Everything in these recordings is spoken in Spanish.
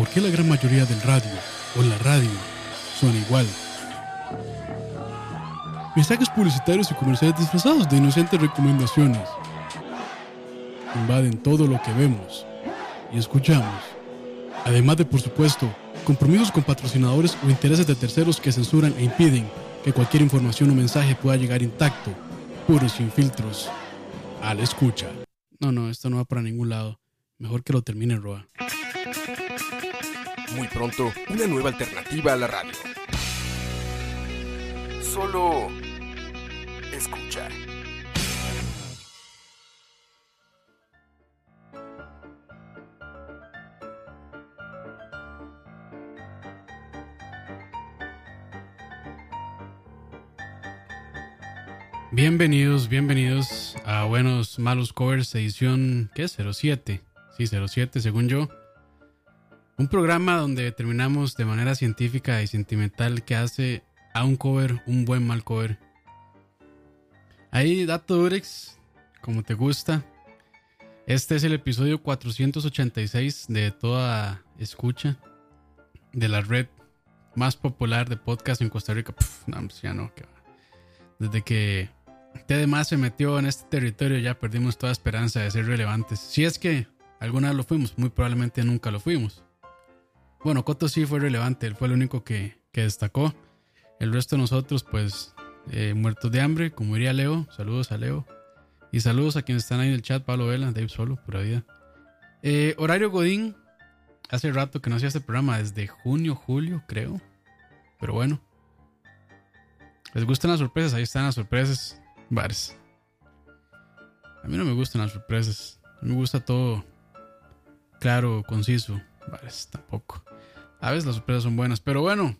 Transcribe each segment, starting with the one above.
¿Por qué la gran mayoría del radio o la radio son igual? Mensajes publicitarios y comerciales disfrazados de inocentes recomendaciones invaden todo lo que vemos y escuchamos. Además de, por supuesto, compromisos con patrocinadores o intereses de terceros que censuran e impiden que cualquier información o mensaje pueda llegar intacto, puros sin filtros, a la escucha. No, no, esto no va para ningún lado. Mejor que lo termine Roa. Muy pronto, una nueva alternativa a la radio. Solo escucha. Bienvenidos, bienvenidos a Buenos Malos Covers, edición, ¿qué es? 07. Sí, 07, según yo. Un programa donde determinamos de manera científica y sentimental qué hace a un cover un buen mal cover. Ahí, dato Durex, como te gusta. Este es el episodio 486 de toda escucha de la red más popular de podcast en Costa Rica. Pff, no, pues ya no, que. Desde que T se metió en este territorio ya perdimos toda esperanza de ser relevantes. Si es que alguna vez lo fuimos, muy probablemente nunca lo fuimos. Bueno, Coto sí fue relevante, él fue el único que, que destacó. El resto de nosotros, pues, eh, muertos de hambre, como diría Leo. Saludos a Leo. Y saludos a quienes están ahí en el chat, Pablo Vela, Dave Solo, pura vida. Eh, horario Godín, hace rato que no hacía este programa, desde junio, julio, creo. Pero bueno. ¿Les gustan las sorpresas? Ahí están las sorpresas. Bares. A mí no me gustan las sorpresas. Mí me gusta todo claro, conciso. Bares, tampoco. A veces las sorpresas son buenas, pero bueno.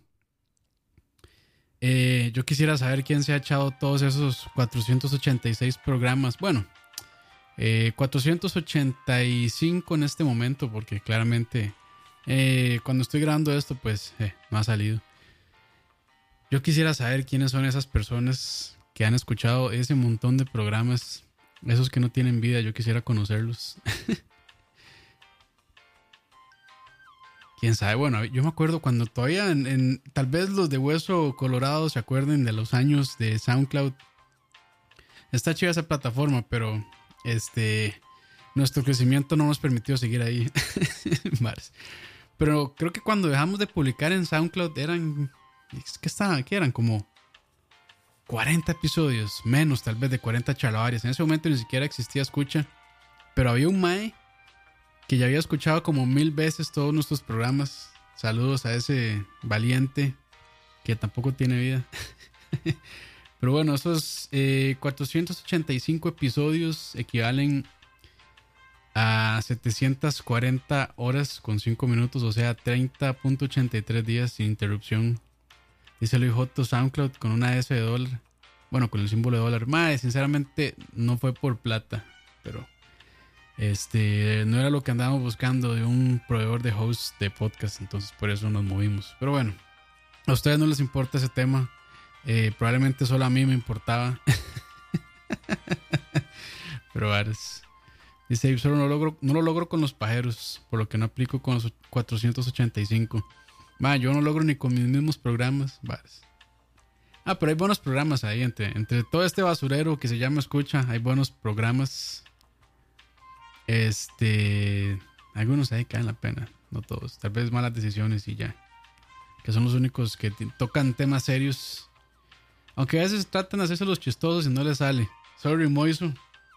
Eh, yo quisiera saber quién se ha echado todos esos 486 programas. Bueno, eh, 485 en este momento, porque claramente eh, cuando estoy grabando esto, pues eh, no ha salido. Yo quisiera saber quiénes son esas personas que han escuchado ese montón de programas, esos que no tienen vida, yo quisiera conocerlos. Quién sabe, bueno, yo me acuerdo cuando todavía en, tal vez los de Hueso Colorado se acuerden de los años de SoundCloud. Está chida esa plataforma, pero este nuestro crecimiento no nos permitió seguir ahí. Pero creo que cuando dejamos de publicar en SoundCloud eran es que estaban, que eran como 40 episodios, menos tal vez de 40 chalavarias. En ese momento ni siquiera existía escucha, pero había un Mae que ya había escuchado como mil veces todos nuestros programas. Saludos a ese valiente que tampoco tiene vida. Pero bueno, esos eh, 485 episodios equivalen a 740 horas con 5 minutos, o sea, 30.83 días sin interrupción. Dice Luis Joto SoundCloud con una S de dólar. Bueno, con el símbolo de dólar. Madre, sinceramente no fue por plata, pero este no era lo que andábamos buscando de un proveedor de hosts de podcast, entonces por eso nos movimos. Pero bueno, a ustedes no les importa ese tema. Eh, probablemente solo a mí me importaba. Pero Vares. Dice solo no, logro, no lo logro con los pajeros, por lo que no aplico con los 485. Va, yo no logro ni con mis mismos programas. Vares. Ah, pero hay buenos programas ahí. Entre, entre todo este basurero que se llama Escucha, hay buenos programas. Este. Algunos ahí caen la pena. No todos. Tal vez malas decisiones y ya. que son los únicos que tocan temas serios. Aunque a veces tratan de hacerse los chistosos y no les sale. Sorry, Moiso,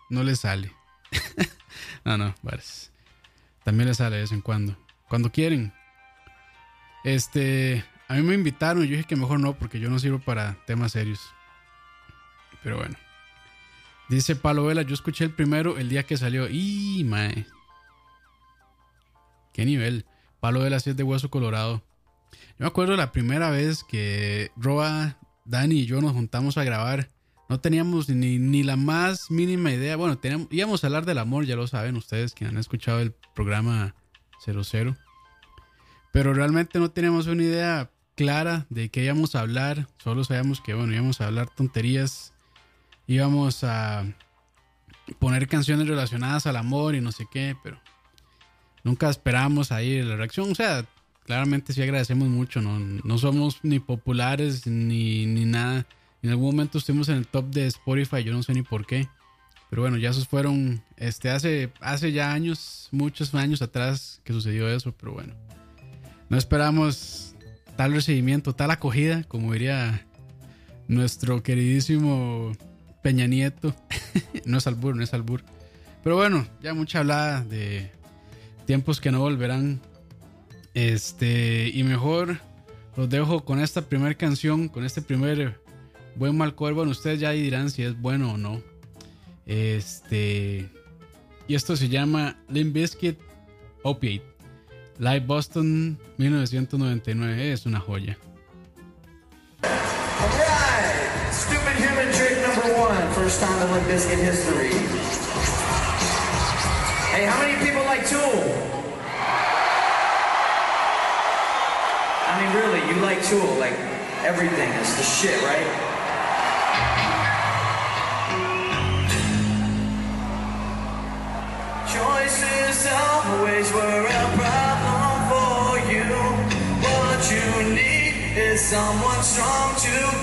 no les sale. no, no, Vares. También les sale de vez en cuando. Cuando quieren. Este, a mí me invitaron y yo dije que mejor no porque yo no sirvo para temas serios. Pero bueno. Dice Palo Vela, yo escuché el primero el día que salió. Y mae. ¿Qué nivel? Palo Vela sí es de hueso colorado. Yo me acuerdo la primera vez que Roa, Dani y yo nos juntamos a grabar. No teníamos ni, la más mínima idea. Bueno, íbamos a hablar del amor, ya lo saben ustedes que han escuchado el programa 00. Pero realmente no teníamos una idea clara de qué íbamos a hablar. Solo sabíamos que, bueno, íbamos a hablar tonterías. Íbamos a poner canciones relacionadas al amor y no sé qué, pero nunca esperamos ahí la reacción. O sea, claramente sí agradecemos mucho, no, no somos ni populares ni, ni nada. En algún momento estuvimos en el top de Spotify, yo no sé ni por qué. Pero bueno, ya esos fueron, este, hace, hace ya años, muchos años atrás que sucedió eso, pero bueno. No esperamos tal recibimiento, tal acogida, como diría nuestro queridísimo Peña Nieto. no es albur, no es albur. Pero bueno, ya mucha hablada de tiempos que no volverán. Este, y mejor los dejo con esta primera canción, con este primer buen mal Bueno, ustedes ya dirán si es bueno o no. Este, y esto se llama Limp Bizkit Opiate. Live Boston 1999 es una joya. First time in Limp Bizkit history. Hey, how many people like Tool? I mean, really, you like Tool, like everything is the shit, right? Choices always were a problem for you. What you need is someone strong to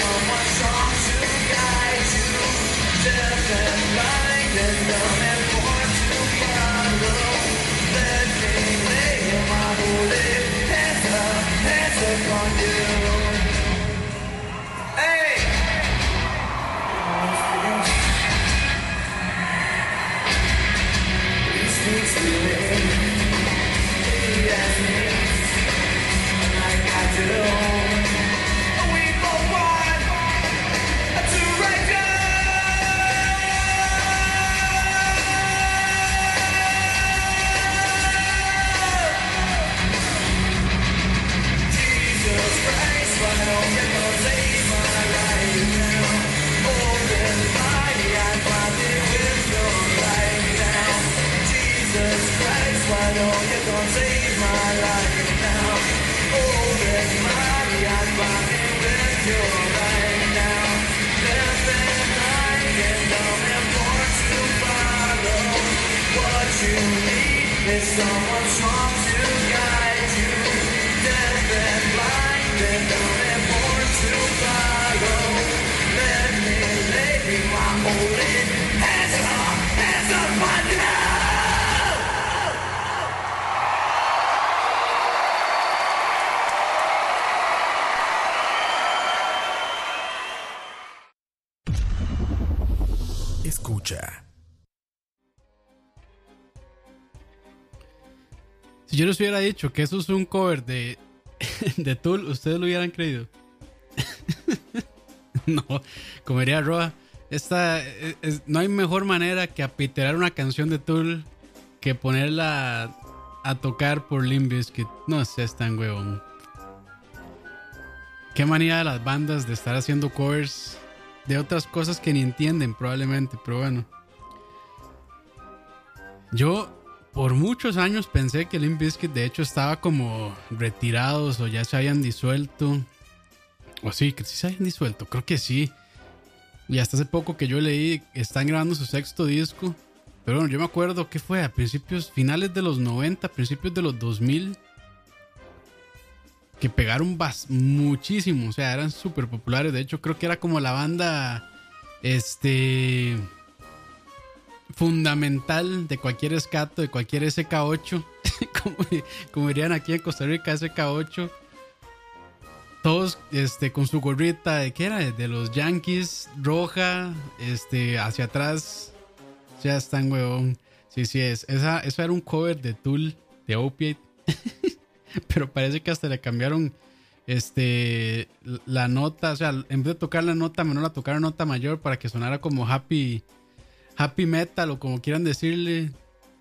someone strong to guide you. Deaf and blind and and is someone strong to guide you. Deaf and to. Let me my hands up, hands up on les hubiera dicho que eso es un cover de, de Tool, ustedes lo hubieran creído. no, como diría Roa, esta, es- es- no hay mejor manera que apiterar una canción de Tool que ponerla a tocar por Limp Bizkit. No seas tan huevón. Qué manía de las bandas de estar haciendo covers de otras cosas que ni entienden probablemente, pero bueno. Yo por muchos años pensé que Limp Bizkit de hecho estaba como retirados o ya se habían disuelto. O sí, que sí se habían disuelto, creo que sí. Y hasta hace poco que yo leí, están grabando su sexto disco. Pero bueno, yo me acuerdo que fue a principios, finales de los 90, principios de los 2000. Que pegaron muchísimo, o sea, eran súper populares. De hecho, creo que era como la banda, este, fundamental de cualquier escato, de cualquier SK8. como, como dirían aquí en Costa Rica, SK8 todos este con su gorrita de qué era de los Yankees roja este hacia atrás. Ya están huevón. Sí sí es esa eso era un cover de Tool de Opiate. Pero parece que hasta le cambiaron este la nota o sea en vez de tocar la nota menor la tocaron nota mayor para que sonara como happy happy metal o como quieran decirle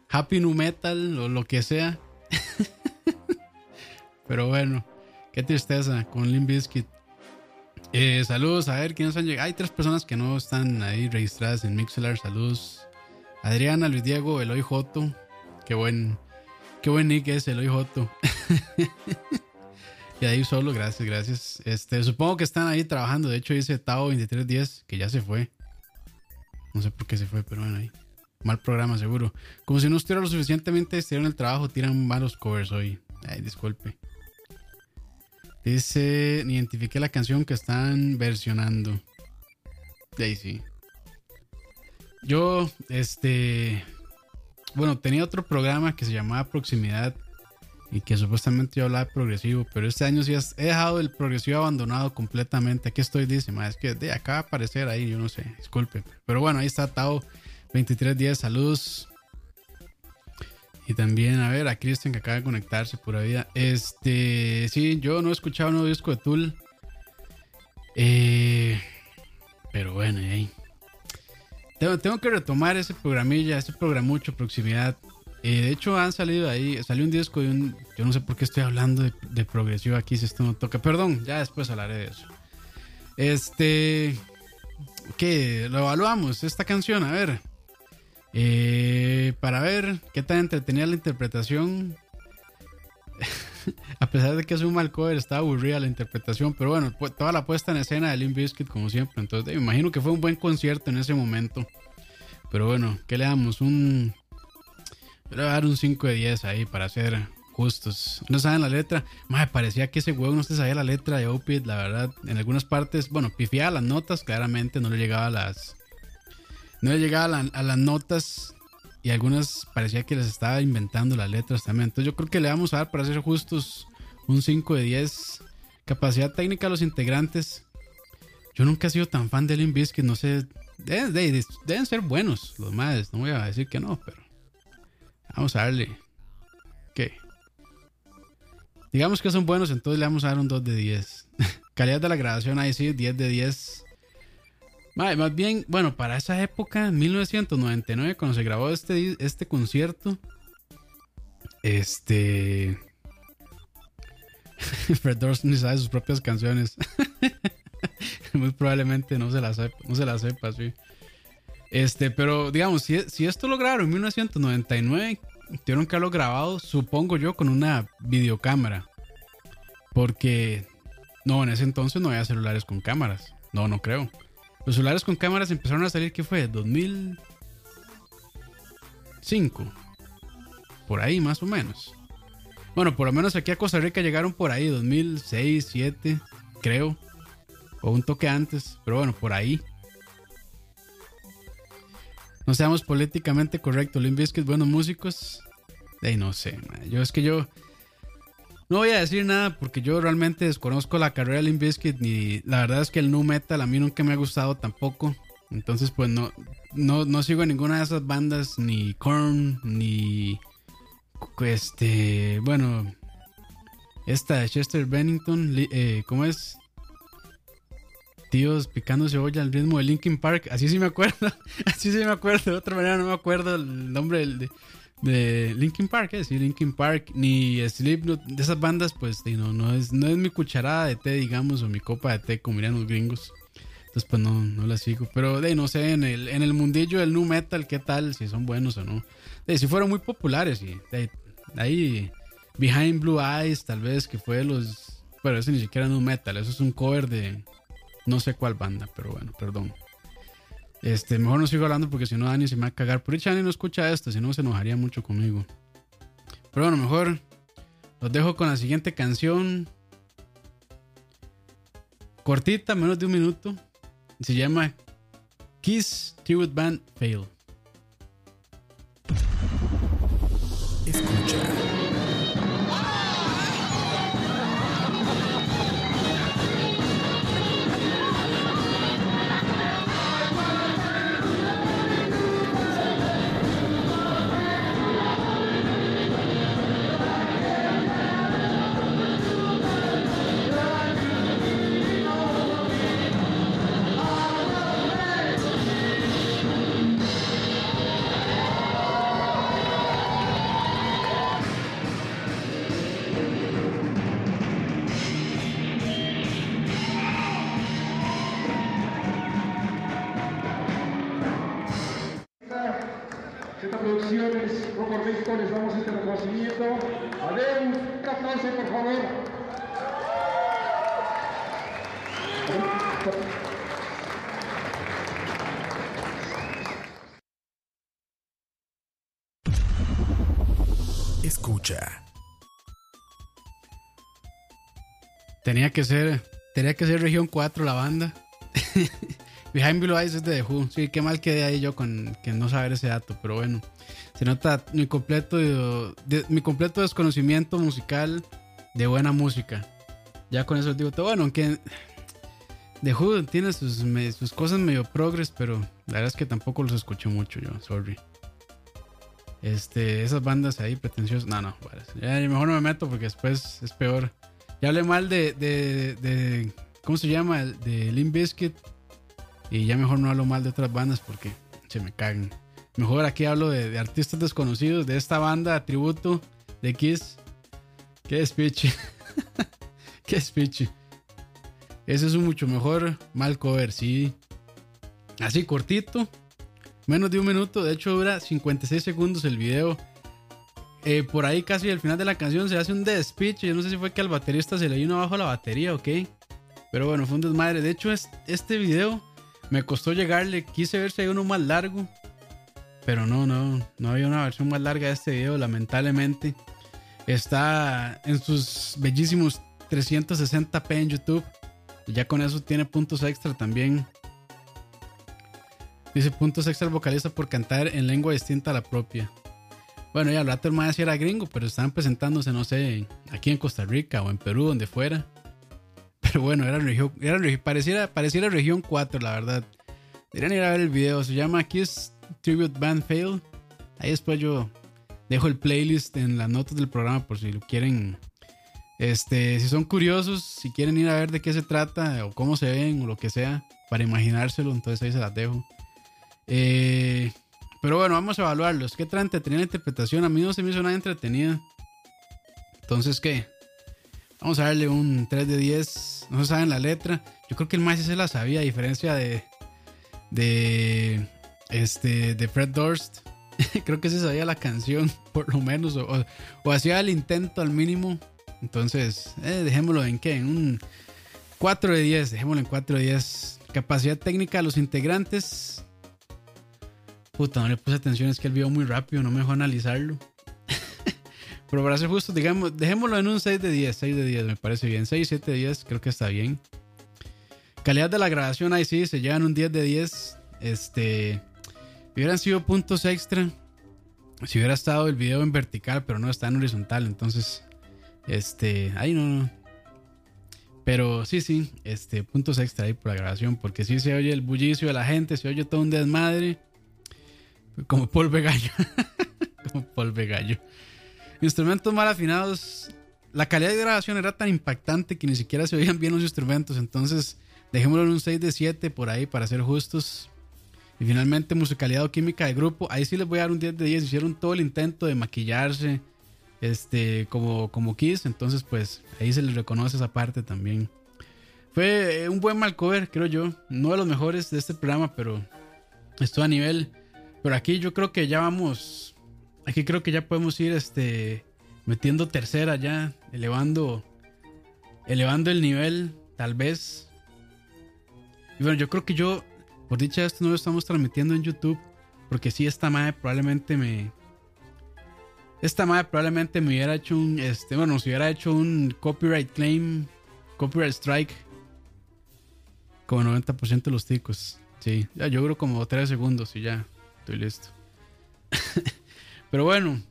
happy nu metal o lo que sea pero bueno Qué tristeza con Limp Bizkit. Eh, saludos, a ver quiénes han llegado. Hay tres personas que no están ahí registradas en Mixelar. Saludos. Adriana, Luis Diego, Eloy Joto. Qué buen, qué buen nick es Eloy Joto. y ahí solo, gracias, gracias. Este, supongo que están ahí trabajando. De hecho, dice Tao 2310 que ya se fue. No sé por qué se fue, pero bueno, ahí. Mal programa, seguro. Como si no estuviera lo suficientemente estirado en el trabajo, tiran malos covers hoy. Ay, disculpe. Dice, identifiqué la canción que están versionando. Sí. Yo, este, bueno, tenía otro programa que se llamaba Proximidad y que supuestamente yo hablaba de progresivo, pero este año sí has- he dejado el progresivo abandonado completamente. Aquí estoy, dice, es que de acá va aparecer ahí, yo no sé, disculpe. Pero bueno, ahí está Tao 2310, saludos. Y también, a ver, a Cristian que acaba de conectarse, pura vida. Este, sí, yo no he escuchado un nuevo disco de Tool. Eh, pero bueno, ahí. Tengo, tengo que retomar ese programilla, ese programucho, proximidad. Eh, de hecho, han salido ahí, salió un disco de un. Yo no sé por qué estoy hablando de, progresivo aquí si esto no toca. Perdón, ya después hablaré de eso. Este. ¿Qué? Lo evaluamos, esta canción, a ver. Eh, para ver qué tan entretenida la interpretación. A pesar de que es un mal cover, está aburrida la interpretación. Pero bueno, toda la puesta en escena de Limp Bizkit, como siempre. Entonces, me imagino que fue un buen concierto en ese momento. Pero bueno, ¿qué le damos? Un. Le voy a dar un 5 de 10 ahí para ser justos. No saben la letra. Madre, parecía que ese huevo no se sabía la letra de Opit, la verdad. En algunas partes, bueno, pifiaba las notas, claramente no le llegaba a las. No le llegaba a, la- a las notas y algunas parecía que les estaba inventando las letras también. Entonces yo creo que le vamos a dar, para ser justos, un 5 de 10. Capacidad técnica a los integrantes. Yo nunca he sido tan fan de Limp Bizkit, no sé. Deben, de- deben ser buenos los madres, no voy a decir que no, pero. Vamos a darle. ¿Qué? Digamos que son buenos, entonces le vamos a dar un 2 de 10. Calidad de la grabación, ahí sí, 10 de 10. Mae, más bien, bueno, para esa época, en 1999, cuando se grabó este, este concierto, este. Fred Durst ni sabe sus propias canciones. Muy probablemente no se las sepa, no se las sepa, sí. Este, pero digamos, si, si esto lo grabaron en 1999, tuvieron que haberlo grabado, supongo yo, con una videocámara. Porque, no, en ese entonces no había celulares con cámaras. No, no creo. Los celulares con cámaras empezaron a salir, ¿qué fue? 2005. Por ahí, más o menos. Bueno, por lo menos aquí a Costa Rica llegaron por ahí, 2006, 2007, creo. O un toque antes, pero bueno, por ahí. No seamos políticamente correctos. Limp Bizkit, buenos músicos. Ey, no sé, yo es que yo no voy a decir nada porque yo realmente desconozco la carrera de Limp Bizkit ni la verdad es que el nu metal a mí nunca me ha gustado tampoco. Entonces, pues no no, no sigo a ninguna de esas bandas ni Korn ni este, bueno, esta de Chester Bennington, eh, ¿cómo es? Tíos picando cebolla al ritmo de Linkin Park. Así sí me acuerdo. Así sí me acuerdo. De otra manera no me acuerdo el nombre de, de Linkin Park. ¿eh? Sí, Linkin Park. Ni Slipknot. De esas bandas, pues no, no, es, no es mi cucharada de té, digamos, o mi copa de té, como dirían los gringos. Entonces, pues no, no la sigo. Pero de no sé, en el, en el mundillo del nu metal, ¿qué tal? Si son buenos o no. De si fueron muy populares. Y de ahí, Behind Blue Eyes, tal vez, que fue los. Pero eso ni siquiera nu metal. Eso es un cover de no sé cuál banda, pero bueno, perdón. Este, mejor no sigo hablando porque si no Dani se me va a cagar. Por dicha Dani no escucha esto, si no se enojaría mucho conmigo. Pero bueno, mejor los dejo con la siguiente canción. Cortita, menos de un minuto. Se llama Kiss Tribute Band Fail. Escucha. Tenía que ser, tenía que ser región 4 la banda. Behind Blue Eyes es de The Who. Sí, qué mal quedé ahí yo con que no saber ese dato, pero bueno. Se nota mi completo, mi completo desconocimiento musical de buena música. Ya con eso digo todo. Bueno, aunque The Who tiene sus, sus cosas medio progres, pero la verdad es que tampoco los escucho mucho yo, sorry. Este, esas bandas ahí pretenciosas. No, no, mejor no me meto porque después es peor. Ya hablé mal de, de, de- ¿cómo se llama? De Limp Bizkit. Y ya mejor no hablo mal de otras bandas porque se me cagan. Mejor aquí hablo de, de artistas desconocidos de esta banda tributo de Kiss. Qué despiche. Qué despiche. Ese es un mucho mejor mal cover, sí. Así cortito. Menos de un minuto. De hecho dura 56 segundos el video. Eh, por ahí casi al final de la canción se hace un despiche. Yo no sé si fue que al baterista se le vino abajo la batería o qué. Pero bueno, fue un desmadre. De hecho, es- este video me costó llegarle. Quise ver si hay uno más largo. Pero no, no, no había una versión más larga de este video, lamentablemente. Está en sus bellísimos 360p en YouTube. Ya con eso tiene puntos extra también. Dice puntos extra al vocalista por cantar en lengua distinta a la propia. Bueno, ya al rato el era gringo, pero estaban presentándose, no sé, aquí en Costa Rica o en Perú, donde fuera. Pero bueno, era región, era pareciera, pareciera región 4, la verdad. Deberían ir a ver el video, se llama Kiss Tribute Band Fail. Ahí después yo dejo el playlist en las notas del programa por si lo quieren. Este, si son curiosos, si quieren ir a ver de qué se trata o cómo se ven o lo que sea, para imaginárselo, entonces ahí se las dejo. Eh, pero bueno, vamos a evaluarlos. ¿Qué tan entretenida la interpretación? A mí no se me hizo nada entretenida. Entonces, ¿qué? Vamos a darle un 3 de 10. No se saben la letra. Yo creo que el más se la sabía, a diferencia de. De. Este. De Fred Durst. creo que se sabía la canción, por lo menos. O hacía el intento al mínimo. Entonces, eh, dejémoslo en qué? En un 4 de 10. Dejémoslo en 4 de 10. Capacidad técnica de los integrantes. Puta, no le puse atención, es que el video muy rápido, no me dejó analizarlo. Pero para ser justo, digamos, dejémoslo en un 6 de 10, 6 de 10, me parece bien. 6, 7 de 10, creo que está bien. Calidad de la grabación, ahí sí, se llevan un 10 de 10. Este, hubieran sido puntos extra si hubiera estado el video en vertical, pero no está en horizontal, entonces, este, ahí no, no. Pero sí, sí, este, puntos extra ahí por la grabación, porque sí se oye el bullicio de la gente, se oye todo un desmadre. Como polvo gallo. Como polvo gallo. Instrumentos mal afinados. La calidad de grabación era tan impactante que ni siquiera se oían bien los instrumentos. Entonces, Dejémoslo en un 6 de 7 por ahí para ser justos. Y finalmente musicalidad o química de grupo. Ahí sí les voy a dar un 10 de 10. Hicieron todo el intento de maquillarse este, como, como. Entonces pues ahí se les reconoce esa parte también. Fue eh, un buen mal cover, creo yo. No de los mejores de este programa, pero estuvo a nivel. Pero aquí yo creo que ya vamos. Aquí creo que ya podemos ir este, metiendo tercera ya, elevando, elevando el nivel, tal vez. Y bueno, yo creo que yo, por dicha esto, no lo estamos transmitiendo en YouTube. Porque si esta madre probablemente me. Esta madre probablemente me hubiera hecho un. Este, bueno, nos hubiera hecho un copyright claim. Copyright strike. Como 90% de los ticos. Sí, ya yo creo como 3 segundos y ya. Estoy listo. Pero bueno,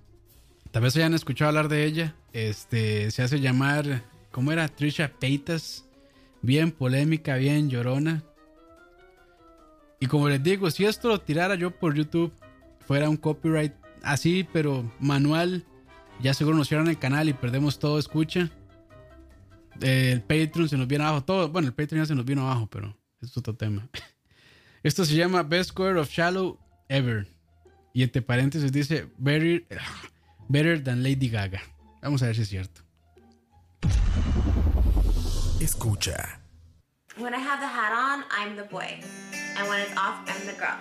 tal vez hayan escuchado hablar de ella. Este se hace llamar, ¿cómo era? Trisha Peitas. Bien polémica, bien llorona. Y como les digo, si esto lo tirara yo por YouTube, fuera un copyright así, pero manual, ya seguro nos cierran el canal y perdemos todo escucha. Eh, el Patreon se nos viene abajo. Todo, bueno, el Patreon ya se nos vino abajo, pero es otro tema. Esto se llama Best Score of Shallow Ever. Y entre paréntesis dice Better, better than Lady Gaga. Vamos a ver si es cierto. Escucha. When I have the hat on, I'm the boy. And when it's off, I'm the girl.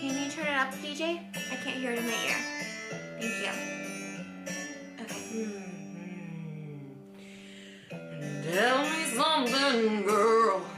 Can you turn it up, DJ? I can't hear it in my ear. Thank you. Okay. Mm-hmm. Tell me something, girl.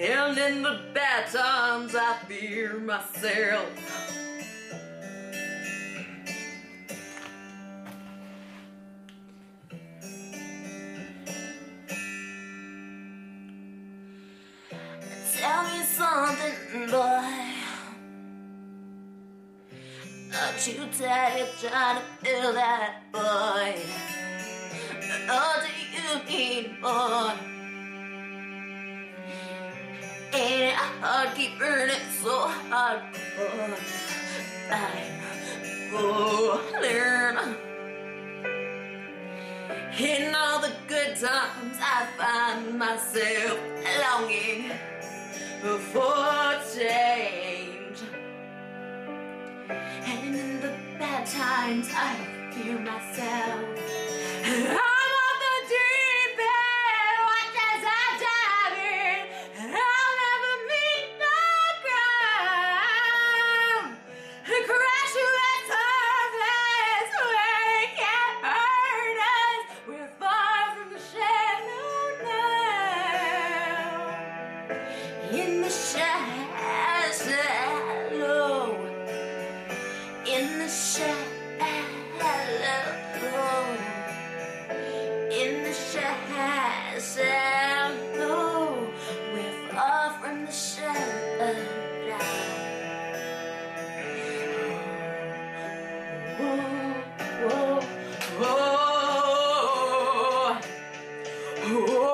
And in the bad times, I fear myself. Tell me something, boy. Aren't you tired trying to fill that void? Or do you need more? Hard keep burning so hard? Oh, I'm falling. In all the good times, I find myself longing for change. And in the bad times, I fear myself. Oh.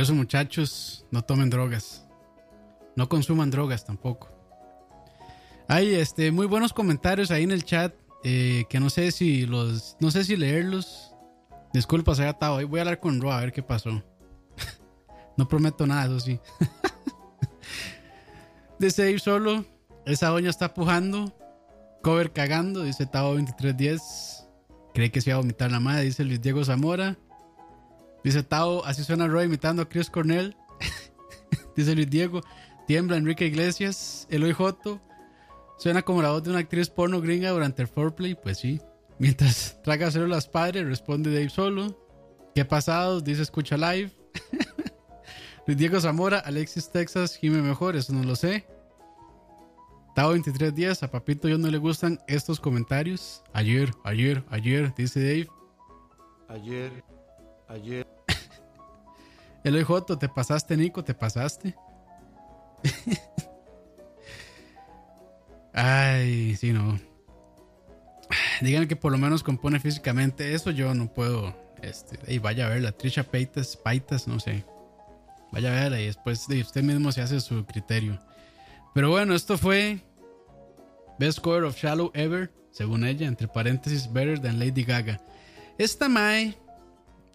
Eso, muchachos, no tomen drogas. No consuman drogas tampoco. Hay este, muy buenos comentarios ahí en el chat. eh, que no sé si los. No sé si leerlos. Disculpa, se ha atado. Voy a hablar con Ro a ver qué pasó. no prometo nada, eso sí. Dice ir solo. Esa doña está pujando. Cover cagando. Dice Tavo 2310. Cree que se iba a vomitar la madre. Dice Luis Diego Zamora. Dice Tao, así suena Roy imitando a Chris Cornell. Dice Luis Diego, tiembla Enrique Iglesias, Eloy Joto. Suena como la voz de una actriz porno gringa durante el foreplay, pues sí. Mientras traga células padre, responde Dave Solo. ¿Qué pasado? Dice escucha live. Luis Diego Zamora, Alexis Texas, Jime Mejor, eso no lo sé. Tao 2310, a Papito yo no le gustan estos comentarios. Ayer, ayer, ayer, dice Dave. Ayer, ayer. Eloy Joto, te pasaste, Nico, te pasaste. Ay, sí, no. Digan que por lo menos compone físicamente. Eso yo no puedo. Este, y vaya a verla. Trisha Paitas, Paitas, no sé. Vaya a verla y después de usted mismo se hace su criterio. Pero bueno, esto fue Best Cover of Shallow Ever, según ella, entre paréntesis, Better than Lady Gaga. Esta Mae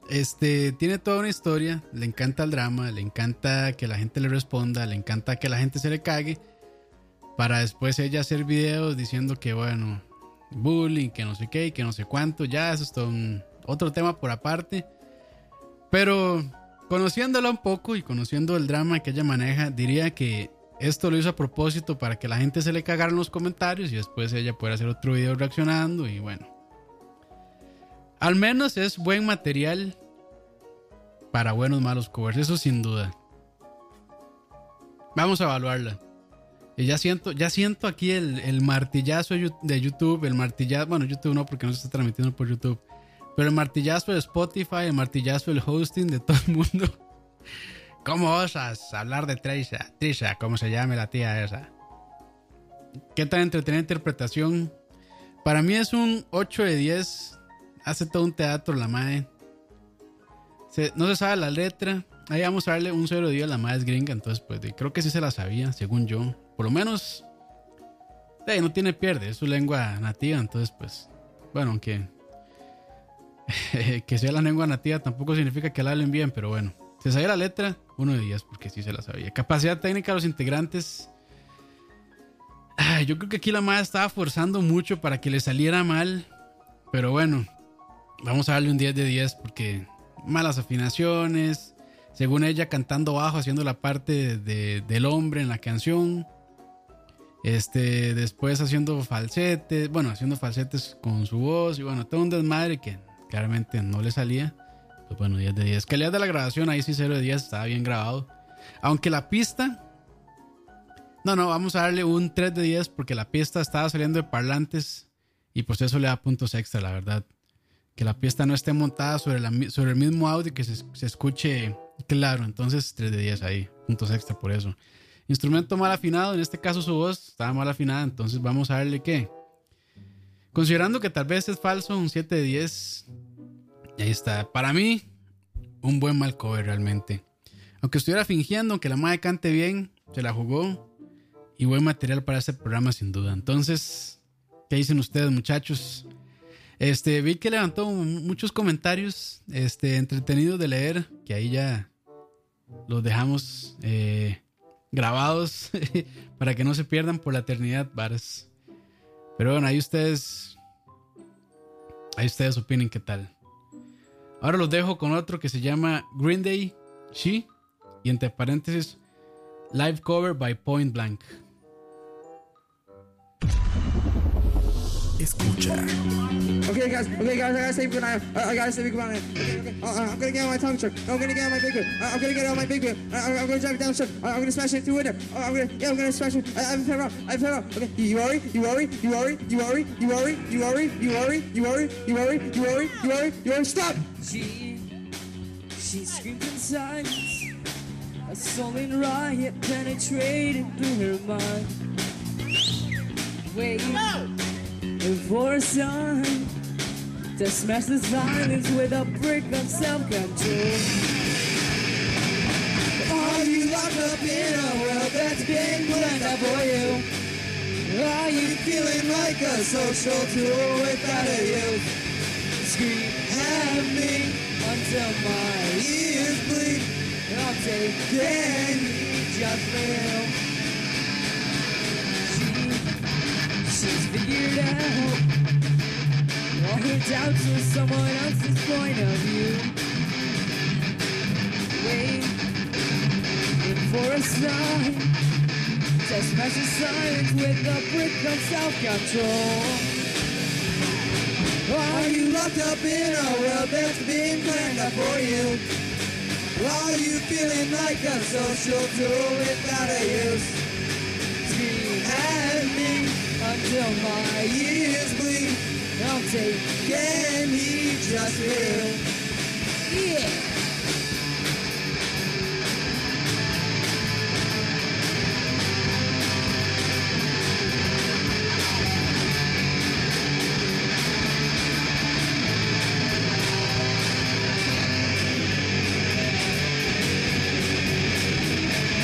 este, tiene toda una historia, le encanta el drama, le encanta que la gente le responda, le encanta que la gente se le cague, para después ella hacer videos diciendo que, bueno, bullying, que no sé qué, que no sé cuánto, ya eso es otro tema por aparte. Pero conociéndola un poco y conociendo el drama que ella maneja, diría que esto lo hizo a propósito para que la gente se le cagara en los comentarios y después ella pueda hacer otro video reaccionando y bueno. Al menos es buen material para buenos malos covers, eso sin duda. Vamos a evaluarla. Y ya siento, ya siento aquí el, martillazo de YouTube, el martillazo, bueno, YouTube no porque no se está transmitiendo por YouTube, pero el martillazo de Spotify, el martillazo del hosting de todo el mundo. ¿Cómo osas hablar de Trisha? Trisha, como se llame la tía esa. ¿Qué tan entretenida interpretación? Para mí es un 8 de 10. Hace todo un teatro la madre. No se sabe la letra. Ahí vamos a darle un 0 de 10 a la madre es gringa. Entonces, pues de- creo que sí se la sabía, según yo. Por lo menos. eh, no tiene pierde, es su lengua nativa. Entonces, pues. Bueno, aunque. que sea la lengua nativa tampoco significa que la hablen bien, pero bueno. Se sabía la letra, uno de 10, porque sí se la sabía. Capacidad técnica de los integrantes. Yo creo que aquí la madre estaba forzando mucho para que le saliera mal. Pero bueno, vamos a darle un 10 de 10 porque malas afinaciones. Según ella, cantando bajo, haciendo la parte de- del hombre en la canción. Este, después haciendo falsetes, bueno, haciendo falsetes con su voz y bueno, todo un desmadre que claramente no le salía. Pues bueno, 10 de 10. Calidad de la grabación, ahí sí 0 de 10, estaba bien grabado. Aunque la pista, no, no, vamos a darle un 3 de 10 porque la pista estaba saliendo de parlantes y pues eso le da puntos extra, la verdad. Que la pista no esté montada sobre, sobre el mismo audio y que se, se escuche claro. Entonces 3 de 10 ahí, puntos extra por eso. Instrumento mal afinado, en este caso su voz estaba mal afinada, entonces vamos a darle qué. Considerando que tal vez es falso, un 7 de 10. Y ahí está. Para mí, un buen mal cover realmente. Aunque estuviera fingiendo, aunque la madre cante bien, se la jugó. Y buen material para este programa sin duda. Entonces, ¿qué dicen ustedes muchachos? Este, vi que levantó muchos comentarios este, entretenidos de leer, que ahí ya los dejamos eh, grabados para que no se pierdan por la eternidad, varas. Pero bueno, ahí ustedes, ahí ustedes opinen qué tal. Ahora los dejo con otro que se llama Green Day, She, y entre paréntesis, live cover by Point Blank. Escucha. Okay, guys. Okay, guys. I gotta say goodnight. I, I gotta say goodnight. Okay, okay. Uh, uh, I'm gonna get on my tongue truck. I'm gonna get on my big wheel. Uh, I'm gonna get on my big wheel. Uh, I'm, I'm gonna drive it down the strip. Uh, I'm gonna smash it through window. Uh, I'm gonna, yeah, I'm gonna smash it. I, I'm fell out. I'm fell out. Okay. You, you worry? You worry? You worry? You worry? You worry? You worry? You worry? You worry? You worry? You worry? You worry? You worry? Stop! She, she screamed in silence. A sullen riot penetrated through her mind. Wait for sign. to smash the silence with a brick of self-control. Are you locked up in a world that's been planned out for you? Are you feeling like a social tool without a use? Scream At me until my ears bleed. I'll take Can you She's figured out all her doubts with someone else's point of view. Wait for a sign to smash the silence with a brick of self-control. Are you locked up in a world that's been planned out for you? Are you feeling like a social tool without a use? Until my ears bleed. I'll take Can he just feel? yeah.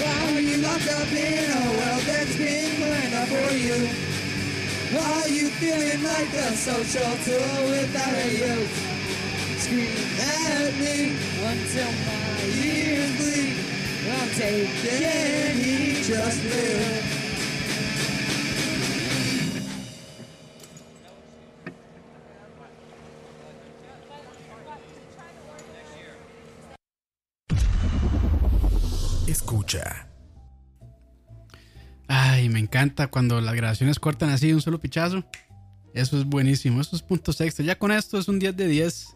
Are you locked up in a world that's been planned for you? Are you feeling like a social tool without a use? Scream At me until my ears bleed. Take Can he just feel? Escucha. Ay, me encanta cuando las grabaciones cortan así un solo pichazo. Eso es buenísimo. Esos puntos extra. Ya con esto es un 10 de 10.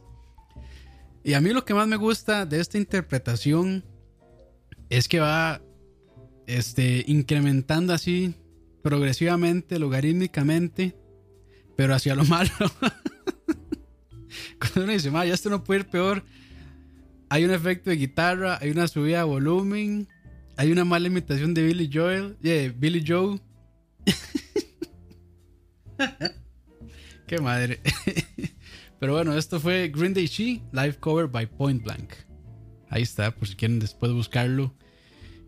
Y a mí lo que más me gusta de esta interpretación es que va este, incrementando así progresivamente, logarítmicamente, pero hacia lo malo. Cuando uno dice, "Ma, ya esto no puede ir peor, hay un efecto de guitarra, hay una subida de volumen, hay una mala imitación de Billy Joel, yeah, Billy Joe. Qué madre. Pero bueno, esto fue Green Day She, live cover by Point Blank. Ahí está, por si quieren después buscarlo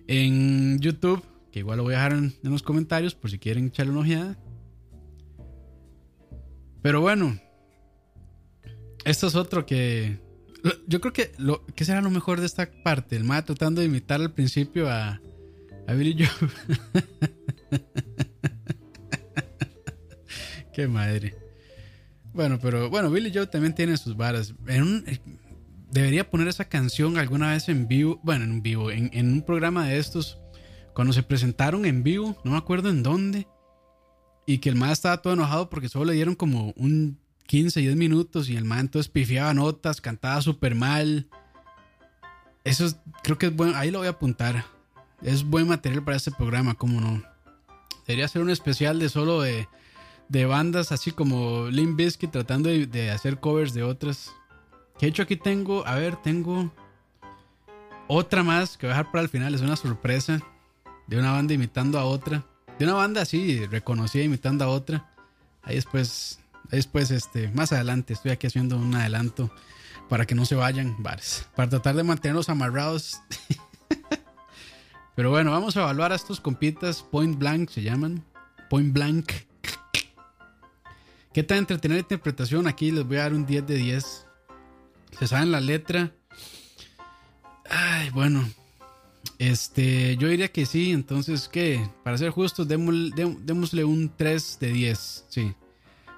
en YouTube, que igual lo voy a dejar en, en los comentarios por si quieren echarle una ojeada. Pero bueno, esto es otro que yo creo que lo que será lo mejor de esta parte, el ma tratando de imitar al principio a, a Billy Joe. Qué madre. Bueno, pero bueno, Billy Joe también tiene sus varas. En un- debería poner esa canción alguna vez en vivo, bueno, en vivo, en, en un programa de estos, cuando se presentaron en vivo, no me acuerdo en dónde, y que el ma estaba todo enojado porque solo le dieron como un 15, 10 minutos y el man entonces pifiaba notas, cantaba súper mal. Eso es- creo que es bueno, ahí lo voy a apuntar. Es buen material para este programa, cómo no. Debería ser un especial de solo de, de bandas así como Limp Bizkit tratando de, hacer covers de otras. Que de hecho aquí tengo, a ver, tengo otra más que voy a dejar para el final, es una sorpresa de una banda imitando a otra. De una banda así reconocida imitando a otra. Ahí después, después este, más adelante estoy aquí haciendo un adelanto para que no se vayan bares, para tratar de mantenerlos amarrados. Pero bueno, vamos a evaluar a estos compitas Point Blank se llaman. Point Blank. ¿Qué tan entretenida interpretación? Aquí les voy a dar un 10 de 10. ¿Se saben la letra? Ay, bueno. Este, yo diría que sí. Entonces, ¿qué? Para ser justos, démosle, dé- démosle un 3 de 10. Sí.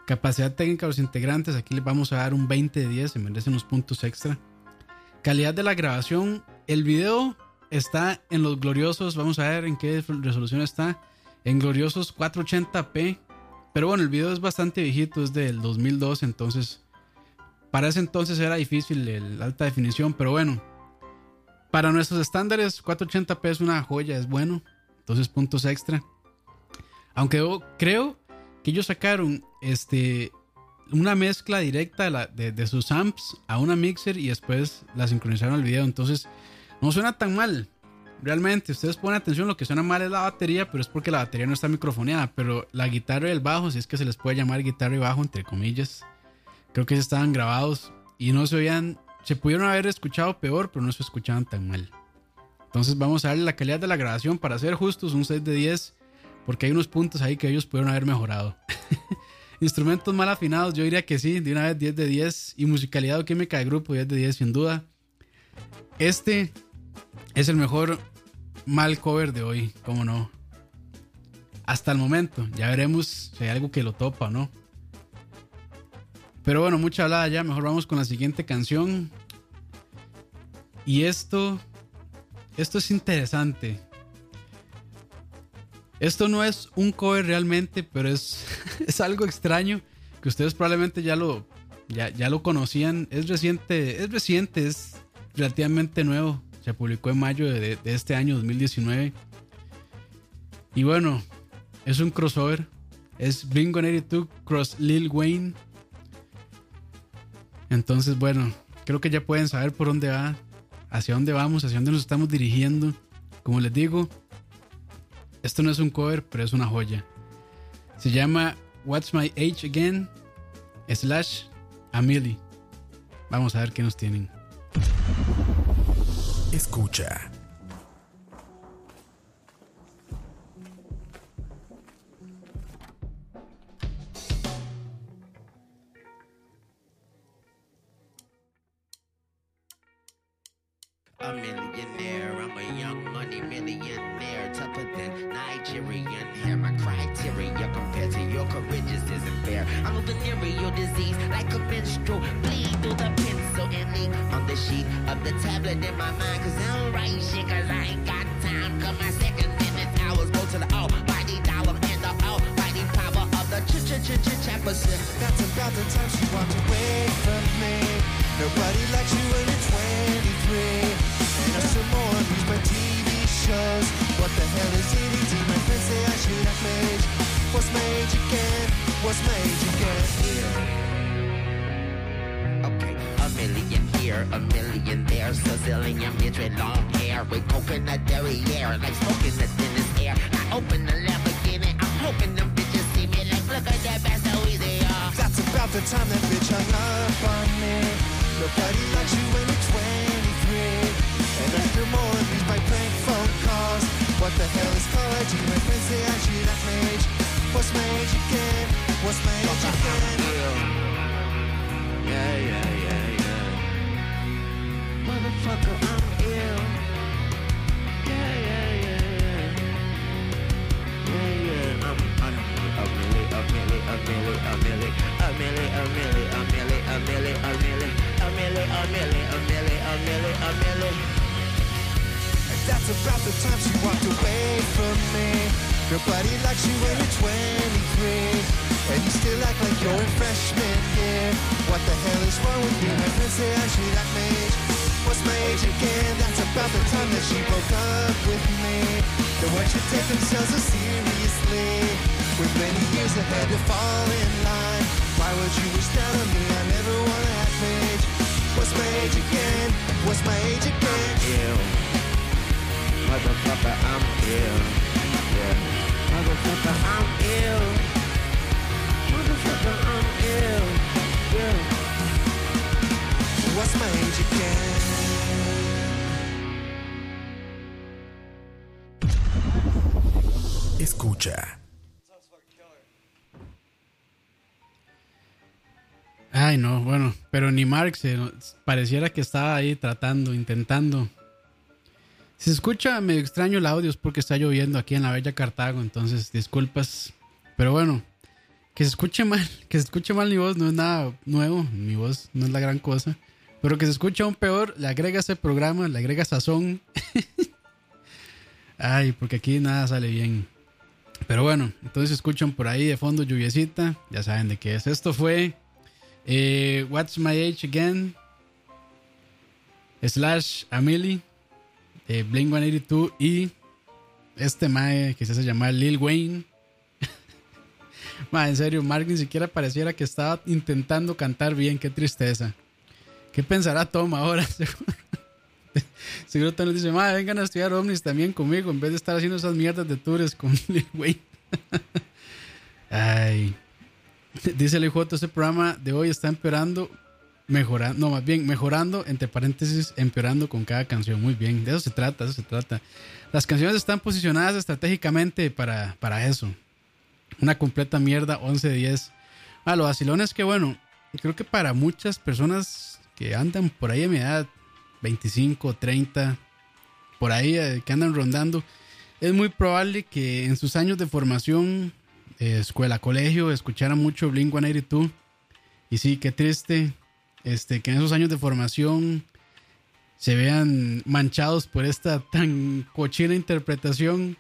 Capacidad técnica de los integrantes. Aquí les vamos a dar un 20 de 10. Se merecen unos puntos extra. Calidad de la grabación. El video está en los gloriosos. Vamos a ver en qué resolución está. En gloriosos 480p. Pero bueno, el video es bastante viejito. Es del 2002. Entonces, para ese entonces era difícil el alta definición. Pero bueno, para nuestros estándares, 480p es una joya. Es bueno. Entonces, puntos extra. Aunque creo que ellos sacaron este una mezcla directa de, de- sus amps a una mixer y después la sincronizaron al video. Entonces, no suena tan mal. Realmente, ustedes ponen atención, lo que suena mal es la batería, pero es porque la batería no está microfoneada. Pero la guitarra y el bajo, si es que se les puede llamar guitarra y bajo, entre comillas, Creo que estaban grabados y no se oían, se pudieron haber escuchado peor, pero no se escuchaban tan mal. Entonces vamos a darle la calidad de la grabación para ser justos, un 6 de 10, porque hay unos puntos ahí que ellos pudieron haber mejorado. Instrumentos mal afinados, yo diría que sí, de una vez 10 de 10. Y musicalidad o química de grupo, 10 de 10 sin duda. Este es el mejor mal cover de hoy, cómo no. Hasta el momento, ya veremos si hay algo que lo topa o no. Pero bueno, mucha hablada ya, mejor vamos con la siguiente canción. Y esto, esto es interesante. Esto no es un cover realmente, pero es, es algo extraño que ustedes probablemente ya lo, ya, ya lo conocían. Es reciente, es reciente, es relativamente nuevo. Se publicó en mayo de, de este año 2019. Y bueno, es un crossover. Es Blink 182 cross Lil Wayne. Entonces, bueno, creo que ya pueden saber por dónde va, hacia dónde vamos, hacia dónde nos estamos dirigiendo. Como les digo, esto no es un cover, pero es una joya. Se llama What's My Age Again slash Amelie. Vamos a ver qué nos tienen. Escucha. A a milli, a milli, a milli, a milli, a milli, a milli. And that's about the time she walked away from me. Nobody likes you when you're 23. And you still act like you're in freshman year. What the hell is wrong with you? My friends say I have made. What's my age again? That's about the time that she broke up with me. The one should take themselves so seriously. With many years ahead to fall in line. Why would you wish down on me? I never wanna have age. What's my age again? What's my age again? ill. Motherfucker, I'm ill. Yeah. Motherfucker, I'm ill. Motherfucker, I'm ill. Yeah. What's my age again? Escucha. Ay, no, bueno, pero ni Marx eh, pareciera que estaba ahí tratando, intentando. Si se escucha medio extraño el audio es porque está lloviendo aquí en la bella Cartago, entonces disculpas. Pero bueno, que se escuche mal, que se escuche mal mi voz no es nada nuevo, mi voz no es la gran cosa. Pero que se escuche aún peor, le agrega ese programa, le agrega sazón. Ay, porque aquí nada sale bien. Pero bueno, entonces escuchan por ahí de fondo lluviecita, ya saben de qué es. Esto fue eh, What's My Age Again slash Amelie eh, Blink 182 y este mae que se hace llamar Lil Wayne. mae, en serio, Mark ni siquiera pareciera que estaba intentando cantar bien, qué tristeza. ¿Qué pensará Tom ahora? Seguro Tom dice, mae, vengan a estudiar ovnis también conmigo en vez de estar haciendo esas mierdas de tours con Lil Wayne. Ay. Dice el hijo este programa de hoy está empeorando, mejorando, no, más bien mejorando, entre paréntesis, empeorando con cada canción. Muy bien, de eso se trata, de eso se trata. Las canciones están posicionadas estratégicamente para, para eso. Una completa mierda, 11 de 10. Ah, lo vacilón es que, bueno, creo que para muchas personas que andan por ahí a mi edad, 25, 30, por ahí eh, que andan rondando, es muy probable que en sus años de formación, escuela, colegio, escucharan mucho Blink 182. Y sí, qué triste este, que en esos años de formación se vean manchados por esta tan cochina interpretación.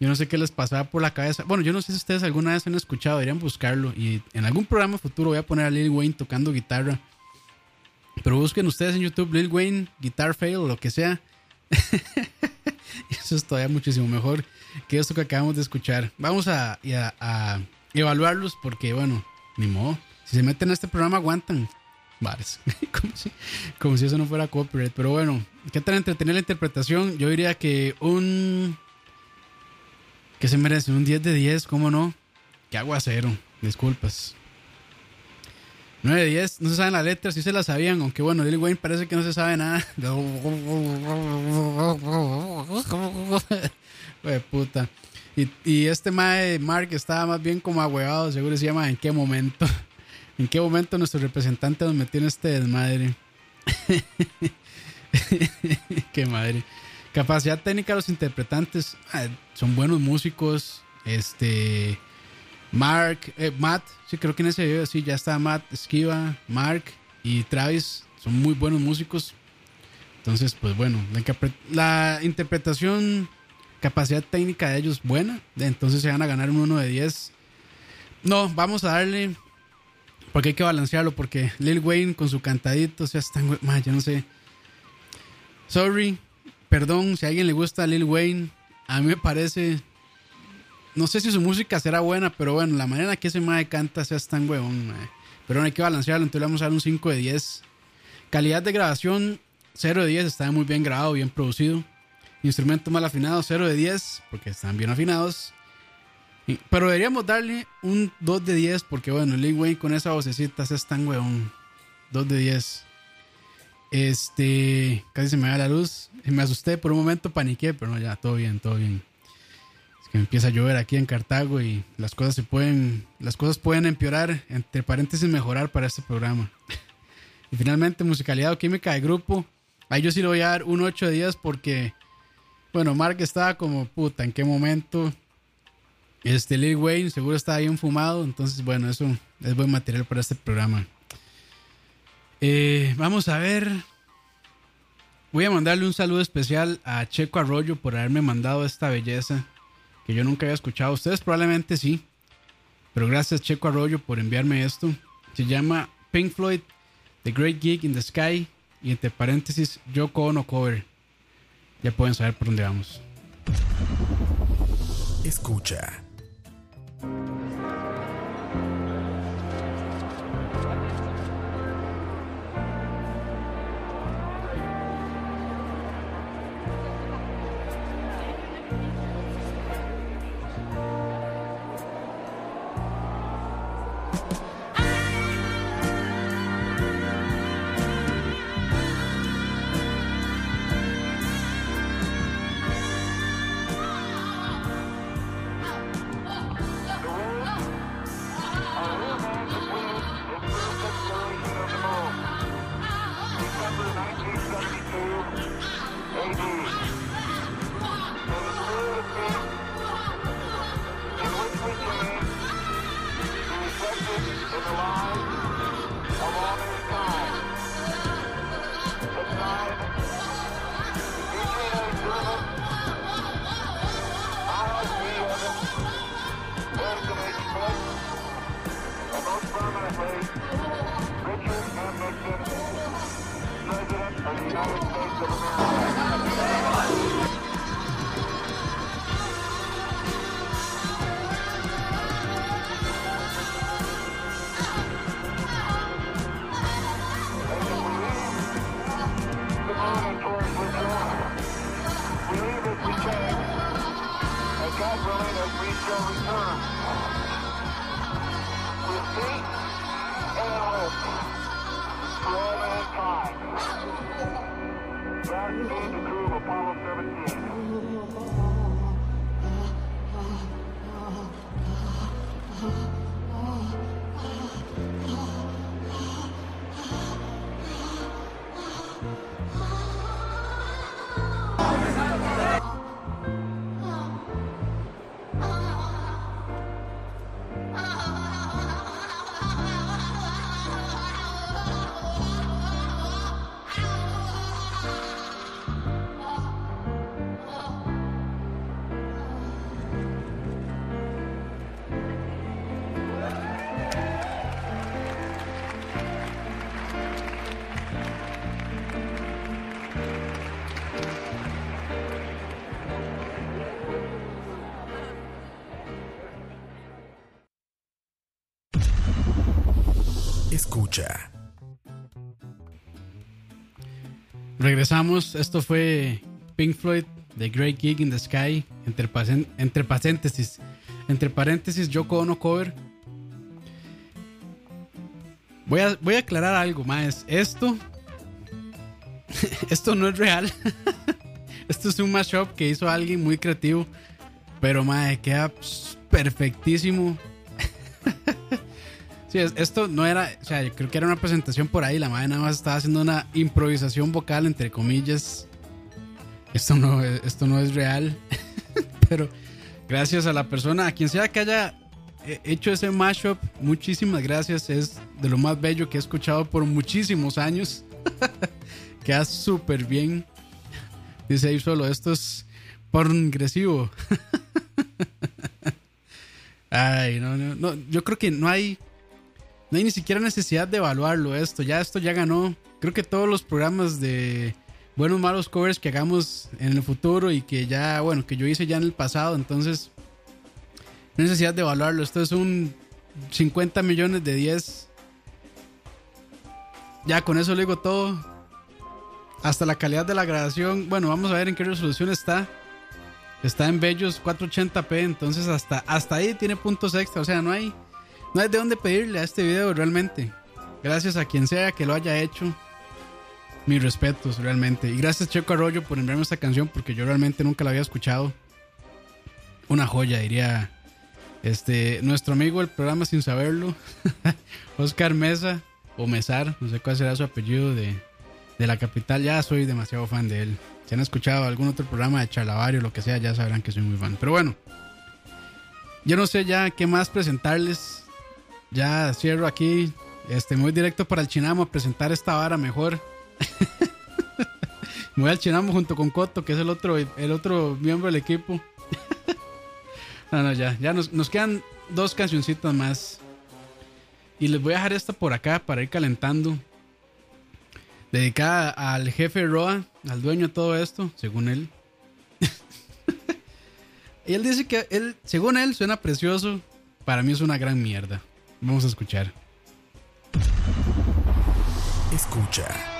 Yo no sé qué les pasaba por la cabeza. Bueno, yo no sé si ustedes alguna vez han escuchado, deberían buscarlo. Y en algún programa futuro voy a poner a Lil Wayne tocando guitarra. Pero busquen ustedes en YouTube Lil Wayne, Guitar Fail o lo que sea. Eso es todavía muchísimo mejor que esto que acabamos de escuchar. Vamos a, evaluarlos porque, bueno, ni modo. Si se meten a este programa, aguantan. Vares. como, si, como si eso no fuera copyright. Pero bueno, ¿qué tal entretener la interpretación? Yo diría que un. que se merece? Un 10 de 10, ¿cómo no? Qué aguacero. Disculpas. 9 de 10, no se saben las letras, sí se las sabían, aunque bueno, Lil Wayne parece que no se sabe nada. Puta. Y, y este mae, Mark, estaba más bien como ahuevado, seguro se llama en qué momento. ¿En qué momento nuestro representante nos metió en este desmadre? qué madre. Capacidad técnica de los interpretantes. ah, son buenos músicos. Este. Mark, eh, Matt, sí, creo que en ese video sí, ya está Matt, Esquiva, Mark y Travis. Son muy buenos músicos. Entonces, pues bueno, la, interpretación, capacidad técnica de ellos buena. Entonces se van a ganar un 1 de 10. No, vamos a darle. Porque hay que balancearlo. Porque Lil Wayne con su cantadito, o sea, yo no sé. Sorry, perdón si a alguien le gusta Lil Wayne. A mí me parece. No sé si su música será buena, pero bueno, la manera que ese mae canta, sea, tan huevón, mae. Pero no hay que balancearlo, entonces le vamos a dar un 5 de 10. Calidad de grabación, 0 de 10, está muy bien grabado, bien producido. Instrumentos mal afinados, 0 de 10, porque están bien afinados. Pero deberíamos darle un 2 de 10, porque bueno, Lil Wayne con esa vocecita es tan huevón. 2 de 10. Este, casi se me da la luz. Me asusté por un momento, paniqué, pero no, ya, todo bien, todo bien. Que empieza a llover aquí en Cartago y las cosas se pueden, las cosas pueden empeorar, entre paréntesis mejorar para este programa. y finalmente, musicalidad o química de grupo. Ahí yo sí le voy a dar un 8 de 10 porque, bueno, Mark estaba como puta, ¿en qué momento? Este Lil Wayne seguro estaba bien fumado, entonces bueno, eso es buen material para este programa. Eh, vamos a ver. Voy a mandarle un saludo especial a Checo Arroyo por haberme mandado esta belleza que yo nunca había escuchado. Ustedes probablemente sí. Pero gracias Checo Arroyo por enviarme esto. Se llama Pink Floyd, The Great Gig in the Sky. Y entre paréntesis, Yoko Ono Cover. Ya pueden saber por dónde vamos. Escucha. Regresamos. Esto fue Pink Floyd, The Great Gig in the Sky. Entre, paréntesis. Entre paréntesis, Yoko Ono cover. Voy a, voy a aclarar algo más. Esto. Esto no es real. Esto es un mashup que hizo alguien muy creativo. Pero, madre, queda perfectísimo. Sí, es- esto no era, o sea, yo creo que era una presentación por ahí, la madre nada más estaba haciendo una improvisación vocal, entre comillas. Esto no, es- esto no es real, pero gracias a la persona, a quien sea que haya eh, hecho ese mashup, muchísimas gracias, es de lo más bello que he escuchado por muchísimos años. Queda súper bien. Dice ahí solo, esto es progresivo. Ay, no, no, no, yo creo que no hay... No hay ni siquiera necesidad de evaluarlo esto. Ya esto ya ganó. Creo que todos los programas de buenos malos covers que hagamos en el futuro y que ya, bueno, que yo hice ya en el pasado, entonces no hay necesidad de evaluarlo. Esto es un 50 millones de 10. Ya con eso le digo todo. Hasta la calidad de la grabación. Bueno, vamos a ver en qué resolución está. Está en Bellos 480p, entonces hasta, hasta ahí tiene puntos extra. O sea, no hay, no hay de dónde pedirle a este video realmente. Gracias a quien sea que lo haya hecho. Mis respetos, realmente. Y gracias Checo Arroyo por enviarme esta canción porque yo realmente nunca la había escuchado. Una joya, diría este nuestro amigo del programa sin saberlo. Oscar Mesa o Mesar, no sé cuál será su apellido de, de la capital. Ya soy demasiado fan de él. Si han escuchado algún otro programa de Charlavario lo que sea, ya sabrán que soy muy fan. Pero bueno, yo no sé ya qué más presentarles. Ya cierro aquí. Este, voy directo para el Chinamo a presentar esta vara mejor. me voy al Chinamo junto con Coto, que es el otro, el otro miembro del equipo. no, no, ya. Ya nos, nos quedan dos cancioncitas más. Y les voy a dejar esta por acá para ir calentando. Dedicada al jefe Roa, al dueño de todo esto, según él. y él dice que él, según él, suena precioso. Para mí es una gran mierda. Vamos a escuchar. Escucha.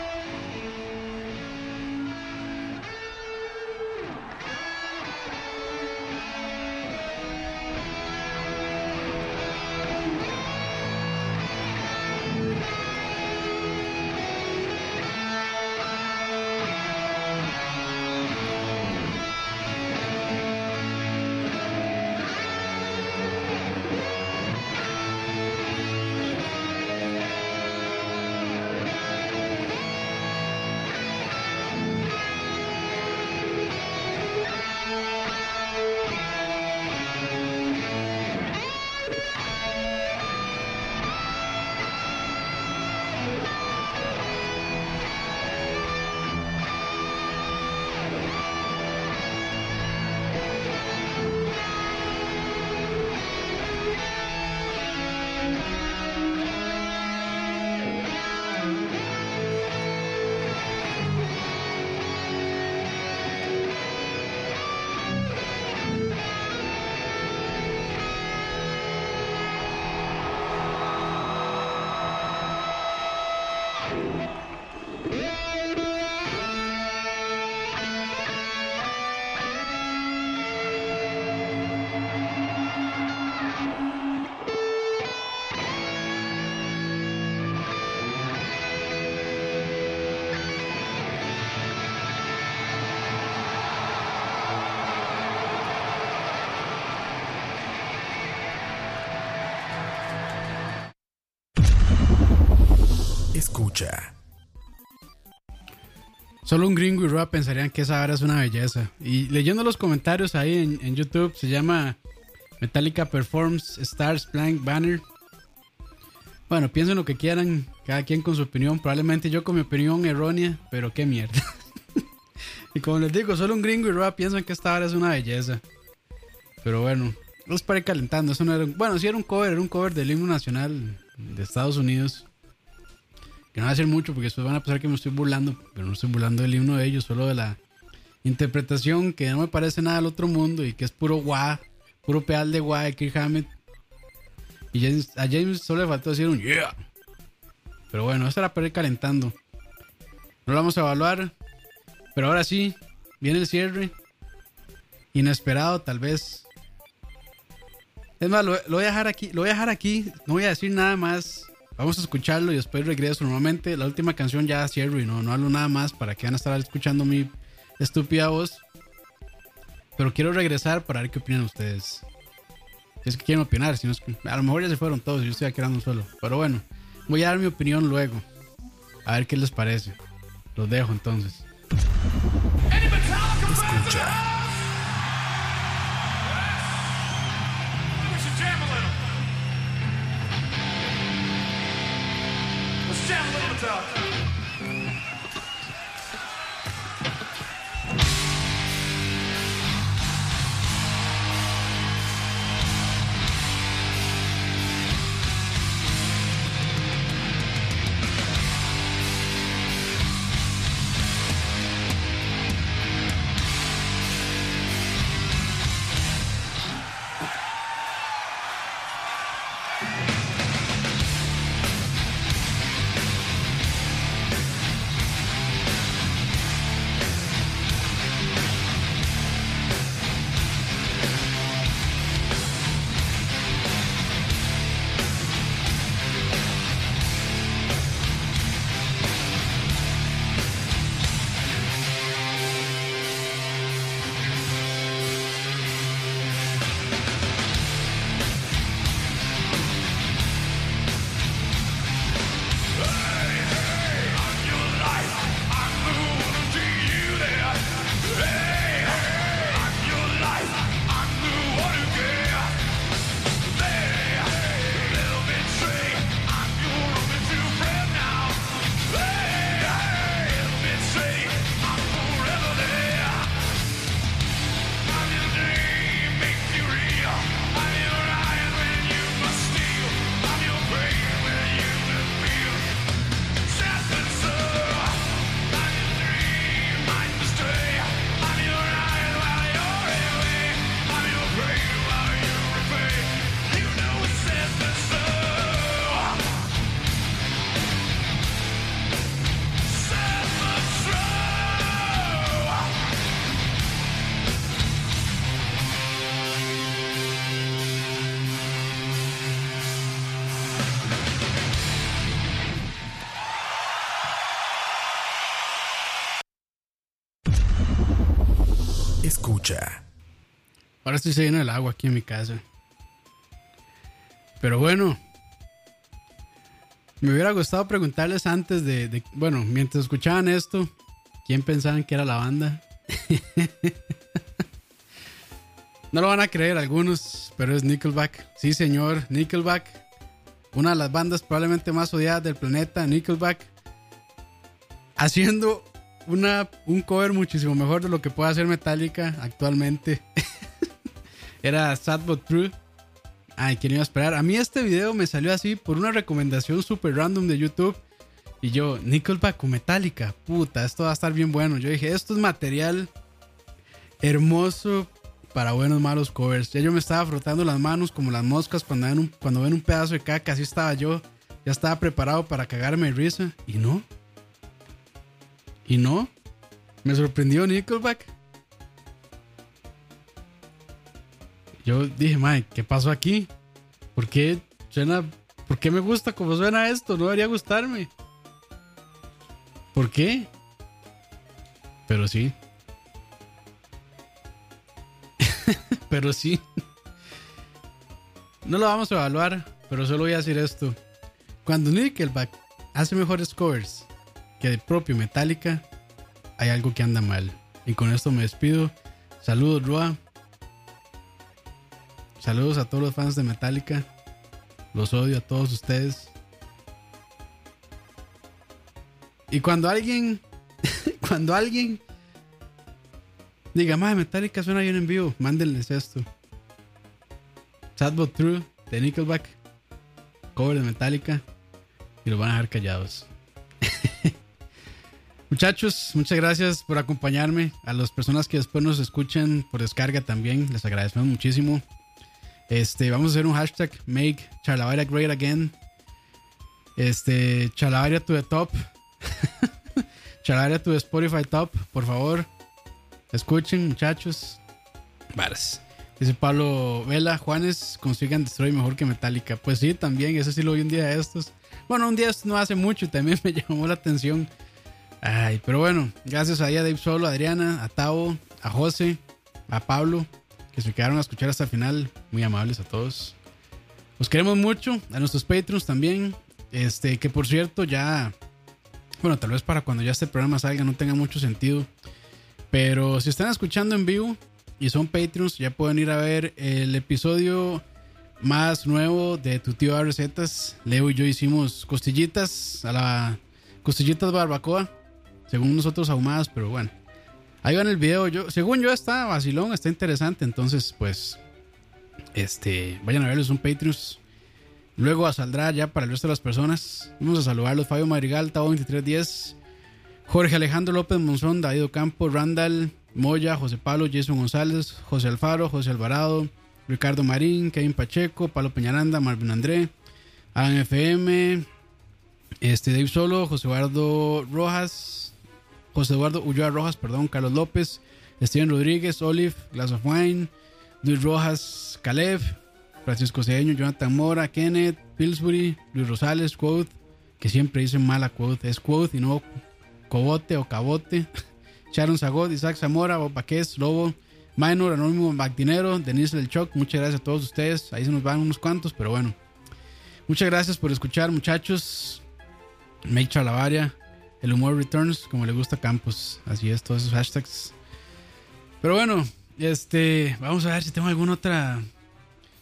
Solo un gringo y Roa pensarían que esa vara es una belleza. Y leyendo los comentarios ahí en, YouTube, se llama Metallica Performs Stars Blank Banner. Bueno, piensen lo que quieran, cada quien con su opinión. Probablemente yo con mi opinión errónea, pero qué mierda. y como les digo, solo un gringo y Roa piensan que esta vara es una belleza. Pero bueno, los para ir calentando. Eso no era un- bueno, sí era un cover, era un cover del himno nacional de Estados Unidos. Que no va a ser mucho porque después van a pensar que me estoy burlando, pero no estoy burlando del himno de ellos, solo de la interpretación que no me parece nada del otro mundo y que es puro guá, puro pedal de guá de Kirk Hammett. Y James- a James solo le faltó decir un yeah. Pero bueno, esto era para calentando. No lo vamos a evaluar. Pero ahora sí, viene el cierre. Inesperado, tal vez. Es más, lo voy a dejar aquí. Lo voy a dejar aquí. No voy a decir nada más. Vamos a escucharlo y después regreso. Normalmente la última canción ya cierro y no, no hablo nada más para que van a estar escuchando mi estúpida voz. Pero quiero regresar para ver qué opinan ustedes. Si es que quieren opinar, si no es que- a lo mejor ya se fueron todos y yo estoy quedando solo. Pero bueno, voy a dar mi opinión luego. A ver qué les parece. Los dejo entonces. Escucha. Ahora estoy se llena el agua aquí en mi casa. Pero bueno. Me hubiera gustado preguntarles antes de, de- Bueno, mientras escuchaban esto, ¿quién pensaban que era la banda? no lo van a creer algunos, pero es Nickelback. Sí, señor, Nickelback. Una de las bandas probablemente más odiadas del planeta, Nickelback. Haciendo una, un cover muchísimo mejor de lo que puede hacer Metallica actualmente. Era Sad But True. Ay, ¿quién iba a esperar? A mí este video me salió así por una recomendación super random de YouTube. Y yo, Nickelback o Metallica. Puta, esto va a estar bien bueno. Yo dije, esto es material hermoso para buenos malos covers. Ya yo me estaba frotando las manos como las moscas cuando ven un, cuando ven un pedazo de caca. Así estaba yo. Ya estaba preparado para cagarme de risa. Y no. Y no. Me sorprendió Nickelback. Yo dije, madre, ¿qué pasó aquí? ¿Por qué suena, por qué me gusta como suena esto? No debería gustarme. ¿Por qué? Pero sí. pero sí. No lo vamos a evaluar, pero solo voy a decir esto. Cuando Nickelback hace mejores covers que el propio Metallica, hay algo que anda mal. Y con esto me despido. Saludos, Roa. Saludos a todos los fans de Metallica. Los odio a todos ustedes. Y cuando alguien, cuando alguien diga, madre, Metallica suena bien en vivo, mándenles esto. Sad But True de Nickelback, cover de Metallica, y los van a dejar callados. Muchachos, muchas gracias por acompañarme. A las personas que después nos escuchan por descarga también, les agradecemos muchísimo. Este, vamos a hacer un hashtag Make Charlavaria Great Again. Este, Chalabaria to the top. Chalabaria to the Spotify top, por favor. Escuchen, muchachos. Varas. Dice Pablo Vela, Juanes, consigan Destroy mejor que Metallica. Pues sí, también, eso sí lo vi un día de estos. Bueno, un día no hace mucho y también me llamó la atención. Ay, pero bueno, gracias ahí a Dave Solo, a Adriana, a Tavo, a José, a Pablo, que se quedaron a escuchar hasta el final. Muy amables a todos. Los queremos mucho, a nuestros Patreons también. Este, que por cierto, ya. Bueno, tal vez para cuando ya este programa salga no tenga mucho sentido. Pero si están escuchando en vivo y son Patreons, ya pueden ir a ver el episodio más nuevo de Tu Tío A Recetas. Leo y yo hicimos costillitas a la. Costillitas barbacoa. Según nosotros ahumadas, pero bueno. Ahí va en el video. Yo, según yo está vacilón, está interesante. Entonces, pues. Este. Vayan a verlos, son Patreons. Luego saldrá ya para el resto de las personas. Vamos a saludarlos. Fabio Madrigal, Tavo 2310. Jorge Alejandro López Monzón, David Ocampo, Randall, Moya, José Pablo, Jason González, José Alfaro, José Alvarado, Ricardo Marín, Kevin Pacheco, Pablo Peñaranda, Marvin André, Alan FM, este Dave Solo, José Eduardo Rojas, José Eduardo Ulloa Rojas, perdón, Carlos López, Steven Rodríguez, Olive, Glass of Wine, Luis Rojas, Caleb, Francisco Cedeño, Jonathan Mora, Kenneth, Pillsbury, Luis Rosales, Quote, que siempre dicen mala Quote, es Quote y no Cobote o Cabote, Sharon Zagot, Isaac Zamora, Bob Baquez, Lobo, Minor, Anónimo Magdinero, Denise Del Choc, muchas gracias a todos ustedes, ahí se nos van unos cuantos, pero bueno. Muchas gracias por escuchar, muchachos. Make Chalabaria, el humor returns, como le gusta a Campos. Así es, todos esos hashtags. Pero bueno, este, vamos a ver si tengo alguna otra.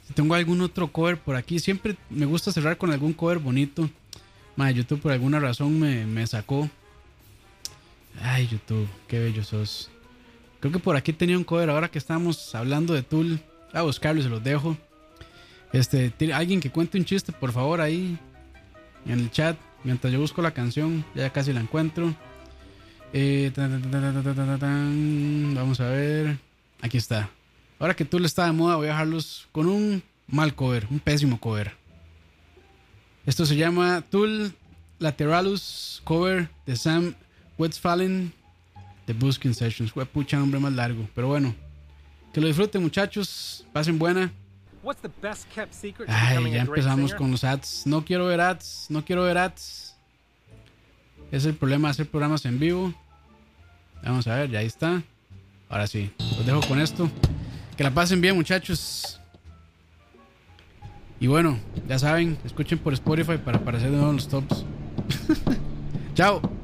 Si tengo algún otro cover por aquí. Siempre me gusta cerrar con algún cover bonito. Madre, YouTube por alguna razón me, me sacó. Ay, YouTube, qué bello sos. Creo que por aquí tenía un cover. Ahora que estamos hablando de Tool, a buscarlo y se los dejo. Este, alguien que cuente un chiste, por favor, ahí en el chat. Mientras yo busco la canción, ya casi la encuentro. Eh, tan. Vamos a ver. Aquí está. Ahora que Tool está de moda, voy a dejarlos con un mal cover, un pésimo cover. Esto se llama Tool Lateralus Cover de Sam Westphalen de Busking Sessions. Fue pucha nombre más largo, pero bueno. Que lo disfruten, muchachos. Pasen buena. What's the best kept secret to Ay, ya empezamos con los ads. No quiero ver ads, no quiero ver ads. Es el problema de hacer programas en vivo. Vamos a ver, ya ahí está. Ahora sí, los dejo con esto. Que la pasen bien, muchachos. Y bueno, ya saben, escuchen por Spotify para aparecer de nuevo en los tops. Chao.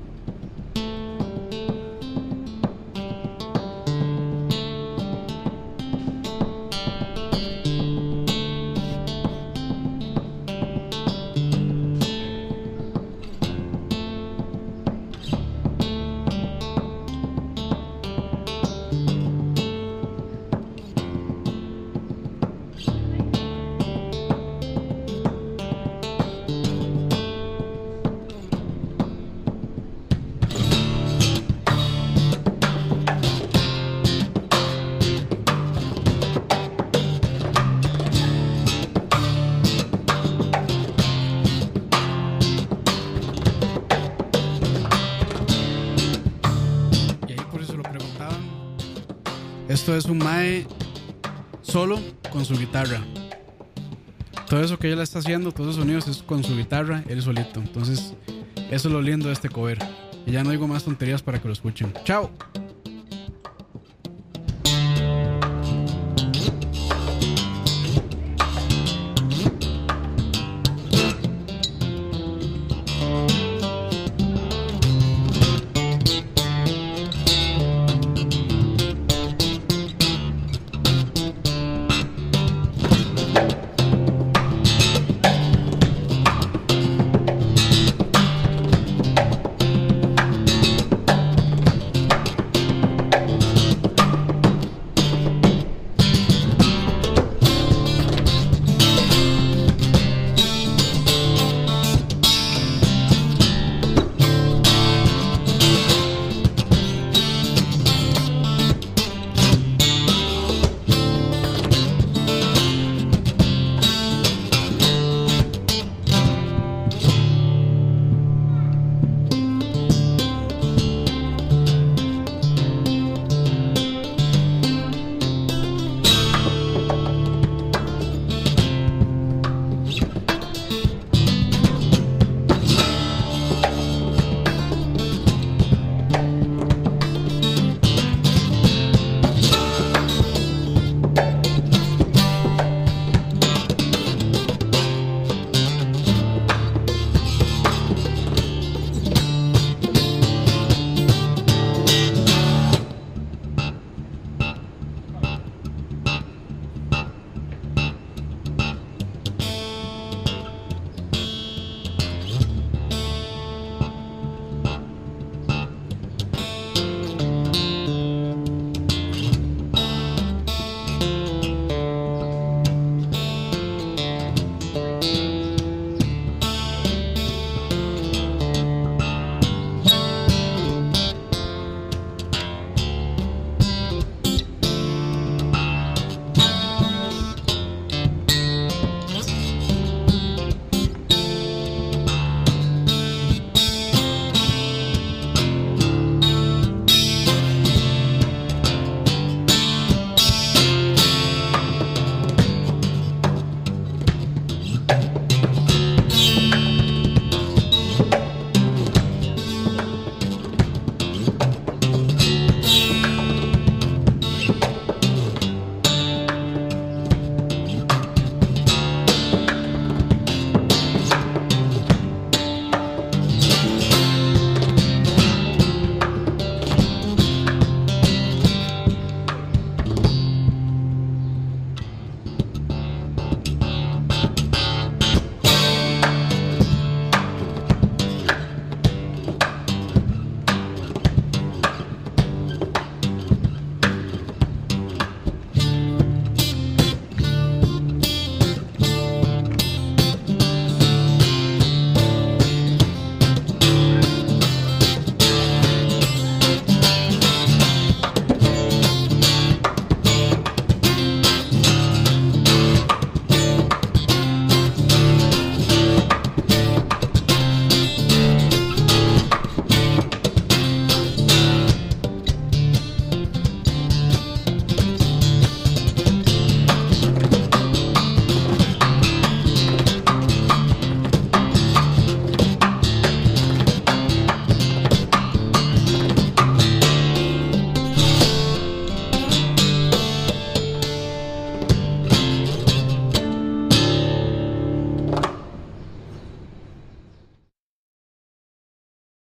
Todo eso que ella está haciendo, todos esos sonidos es con su guitarra, él solito. Entonces, eso es lo lindo de este cover. Y ya no digo más tonterías para que lo escuchen. ¡Chao!